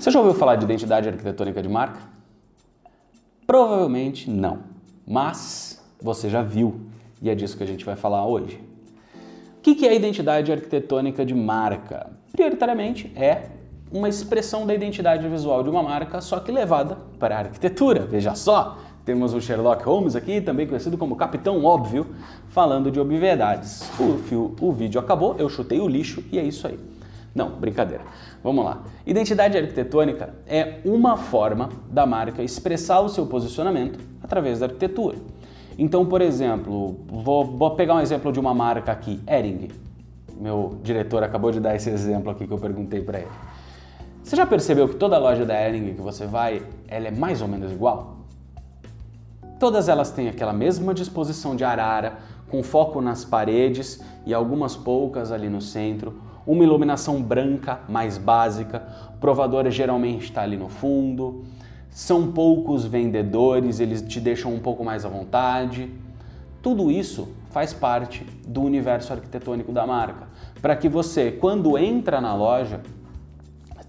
Você já ouviu falar de identidade arquitetônica de marca? Provavelmente não, mas você já viu e é disso que a gente vai falar hoje. O que é identidade arquitetônica de marca? Prioritariamente é uma expressão da identidade visual de uma marca, só que levada para a arquitetura. Veja só, temos o Sherlock Holmes aqui, também conhecido como Capitão Óbvio, falando de obviedades. O, fio, o vídeo acabou, eu chutei o lixo e é isso aí. Não, brincadeira. Vamos lá. Identidade arquitetônica é uma forma da marca expressar o seu posicionamento através da arquitetura. Então, por exemplo, vou, vou pegar um exemplo de uma marca aqui, Ering. Meu diretor acabou de dar esse exemplo aqui que eu perguntei para ele. Você já percebeu que toda loja da Ering que você vai, ela é mais ou menos igual? Todas elas têm aquela mesma disposição de arara, com foco nas paredes e algumas poucas ali no centro, uma iluminação branca mais básica, o provador geralmente está ali no fundo, são poucos vendedores, eles te deixam um pouco mais à vontade. Tudo isso faz parte do universo arquitetônico da marca, para que você, quando entra na loja,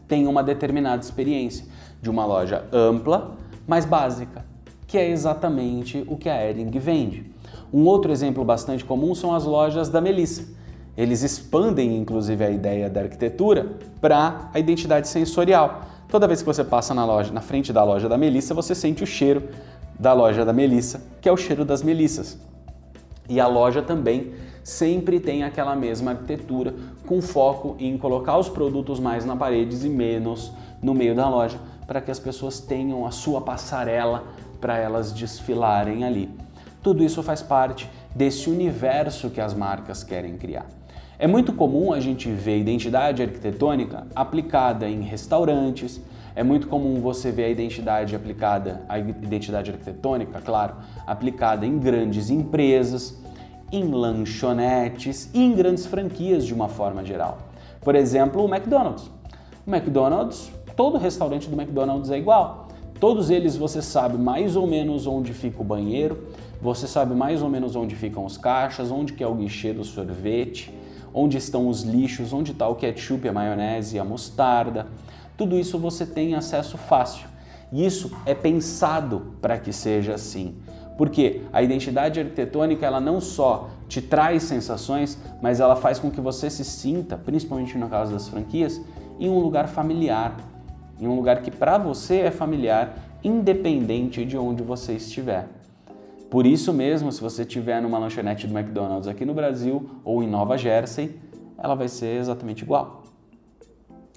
tenha uma determinada experiência de uma loja ampla, mas básica, que é exatamente o que a Ering vende. Um outro exemplo bastante comum são as lojas da Melissa. Eles expandem inclusive a ideia da arquitetura para a identidade sensorial. Toda vez que você passa na loja, na frente da loja da Melissa, você sente o cheiro da loja da Melissa, que é o cheiro das melissas. E a loja também sempre tem aquela mesma arquitetura, com foco em colocar os produtos mais na paredes e menos no meio da loja, para que as pessoas tenham a sua passarela para elas desfilarem ali. Tudo isso faz parte desse universo que as marcas querem criar. É muito comum a gente ver identidade arquitetônica aplicada em restaurantes, é muito comum você ver a identidade aplicada, a identidade arquitetônica, claro, aplicada em grandes empresas, em lanchonetes e em grandes franquias de uma forma geral. Por exemplo, o McDonald's. O McDonald's, todo restaurante do McDonald's é igual. Todos eles você sabe mais ou menos onde fica o banheiro, você sabe mais ou menos onde ficam os caixas, onde que é o guichê do sorvete, onde estão os lixos, onde está o ketchup, a maionese, a mostarda. Tudo isso você tem acesso fácil. E isso é pensado para que seja assim. Porque a identidade arquitetônica ela não só te traz sensações, mas ela faz com que você se sinta, principalmente no caso das franquias, em um lugar familiar, em um lugar que para você é familiar, independente de onde você estiver. Por isso mesmo, se você estiver numa lanchonete do McDonald's aqui no Brasil ou em Nova Jersey, ela vai ser exatamente igual.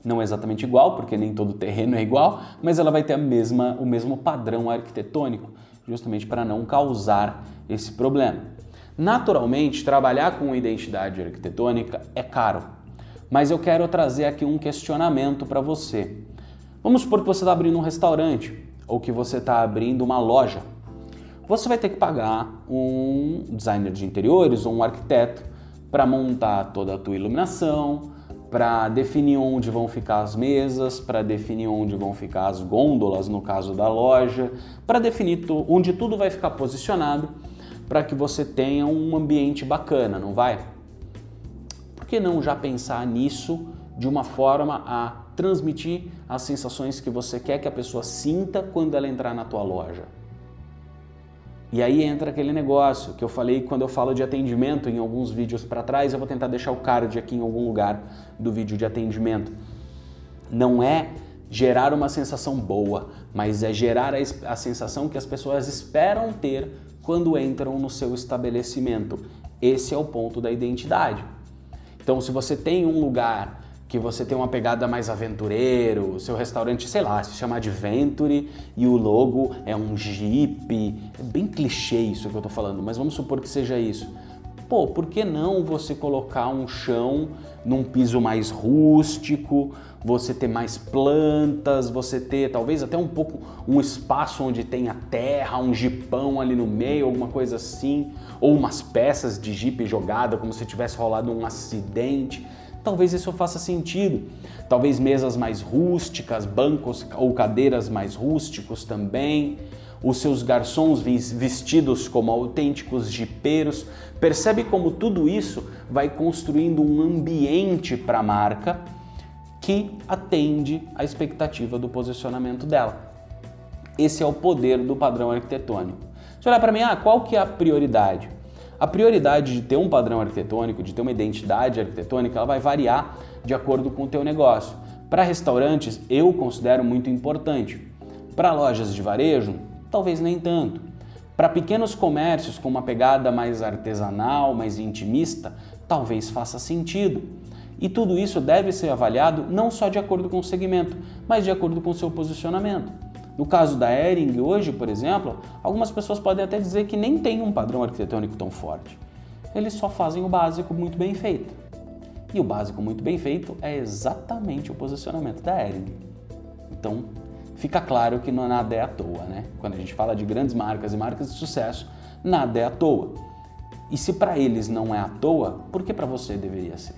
Não exatamente igual, porque nem todo terreno é igual, mas ela vai ter a mesma, o mesmo padrão arquitetônico, justamente para não causar esse problema. Naturalmente, trabalhar com identidade arquitetônica é caro, mas eu quero trazer aqui um questionamento para você. Vamos supor que você está abrindo um restaurante ou que você está abrindo uma loja você vai ter que pagar um designer de interiores ou um arquiteto para montar toda a tua iluminação, para definir onde vão ficar as mesas, para definir onde vão ficar as gôndolas, no caso da loja, para definir onde tudo vai ficar posicionado, para que você tenha um ambiente bacana, não vai? Por que não já pensar nisso de uma forma a transmitir as sensações que você quer que a pessoa sinta quando ela entrar na tua loja? E aí entra aquele negócio que eu falei quando eu falo de atendimento em alguns vídeos para trás, eu vou tentar deixar o card aqui em algum lugar do vídeo de atendimento. Não é gerar uma sensação boa, mas é gerar a, a sensação que as pessoas esperam ter quando entram no seu estabelecimento. Esse é o ponto da identidade. Então, se você tem um lugar que você tem uma pegada mais aventureiro, seu restaurante, sei lá, se chama Adventure e o logo é um jeep. É bem clichê isso que eu tô falando, mas vamos supor que seja isso. Pô, por que não você colocar um chão num piso mais rústico, você ter mais plantas, você ter talvez até um pouco um espaço onde tenha terra, um jipão ali no meio, alguma coisa assim, ou umas peças de jipe jogada como se tivesse rolado um acidente talvez isso faça sentido. Talvez mesas mais rústicas, bancos ou cadeiras mais rústicos também. Os seus garçons vestidos como autênticos jipeiros. Percebe como tudo isso vai construindo um ambiente para a marca que atende à expectativa do posicionamento dela. Esse é o poder do padrão arquitetônico. Se olhar para mim, ah, qual que é a prioridade? A prioridade de ter um padrão arquitetônico, de ter uma identidade arquitetônica, ela vai variar de acordo com o teu negócio. Para restaurantes, eu considero muito importante. Para lojas de varejo, talvez nem tanto. Para pequenos comércios com uma pegada mais artesanal, mais intimista, talvez faça sentido. E tudo isso deve ser avaliado não só de acordo com o segmento, mas de acordo com o seu posicionamento. No caso da Ering hoje, por exemplo, algumas pessoas podem até dizer que nem tem um padrão arquitetônico tão forte. Eles só fazem o básico muito bem feito. E o básico muito bem feito é exatamente o posicionamento da Ering. Então, fica claro que não nada é à toa, né? Quando a gente fala de grandes marcas e marcas de sucesso, nada é à toa. E se para eles não é à toa, por que para você deveria ser?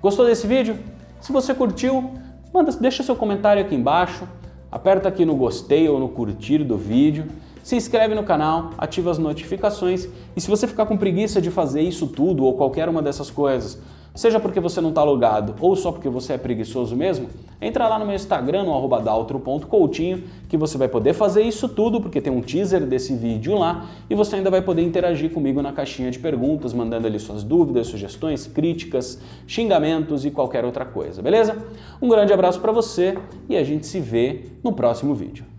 Gostou desse vídeo? Se você curtiu, manda, deixa seu comentário aqui embaixo aperta aqui no gostei ou no curtir do vídeo, se inscreve no canal, ativa as notificações e se você ficar com preguiça de fazer isso tudo ou qualquer uma dessas coisas, seja porque você não está logado ou só porque você é preguiçoso mesmo, entra lá no meu Instagram, no arroba daltro.coutinho, que você vai poder fazer isso tudo, porque tem um teaser desse vídeo lá, e você ainda vai poder interagir comigo na caixinha de perguntas, mandando ali suas dúvidas, sugestões, críticas, xingamentos e qualquer outra coisa, beleza? Um grande abraço para você e a gente se vê no próximo vídeo.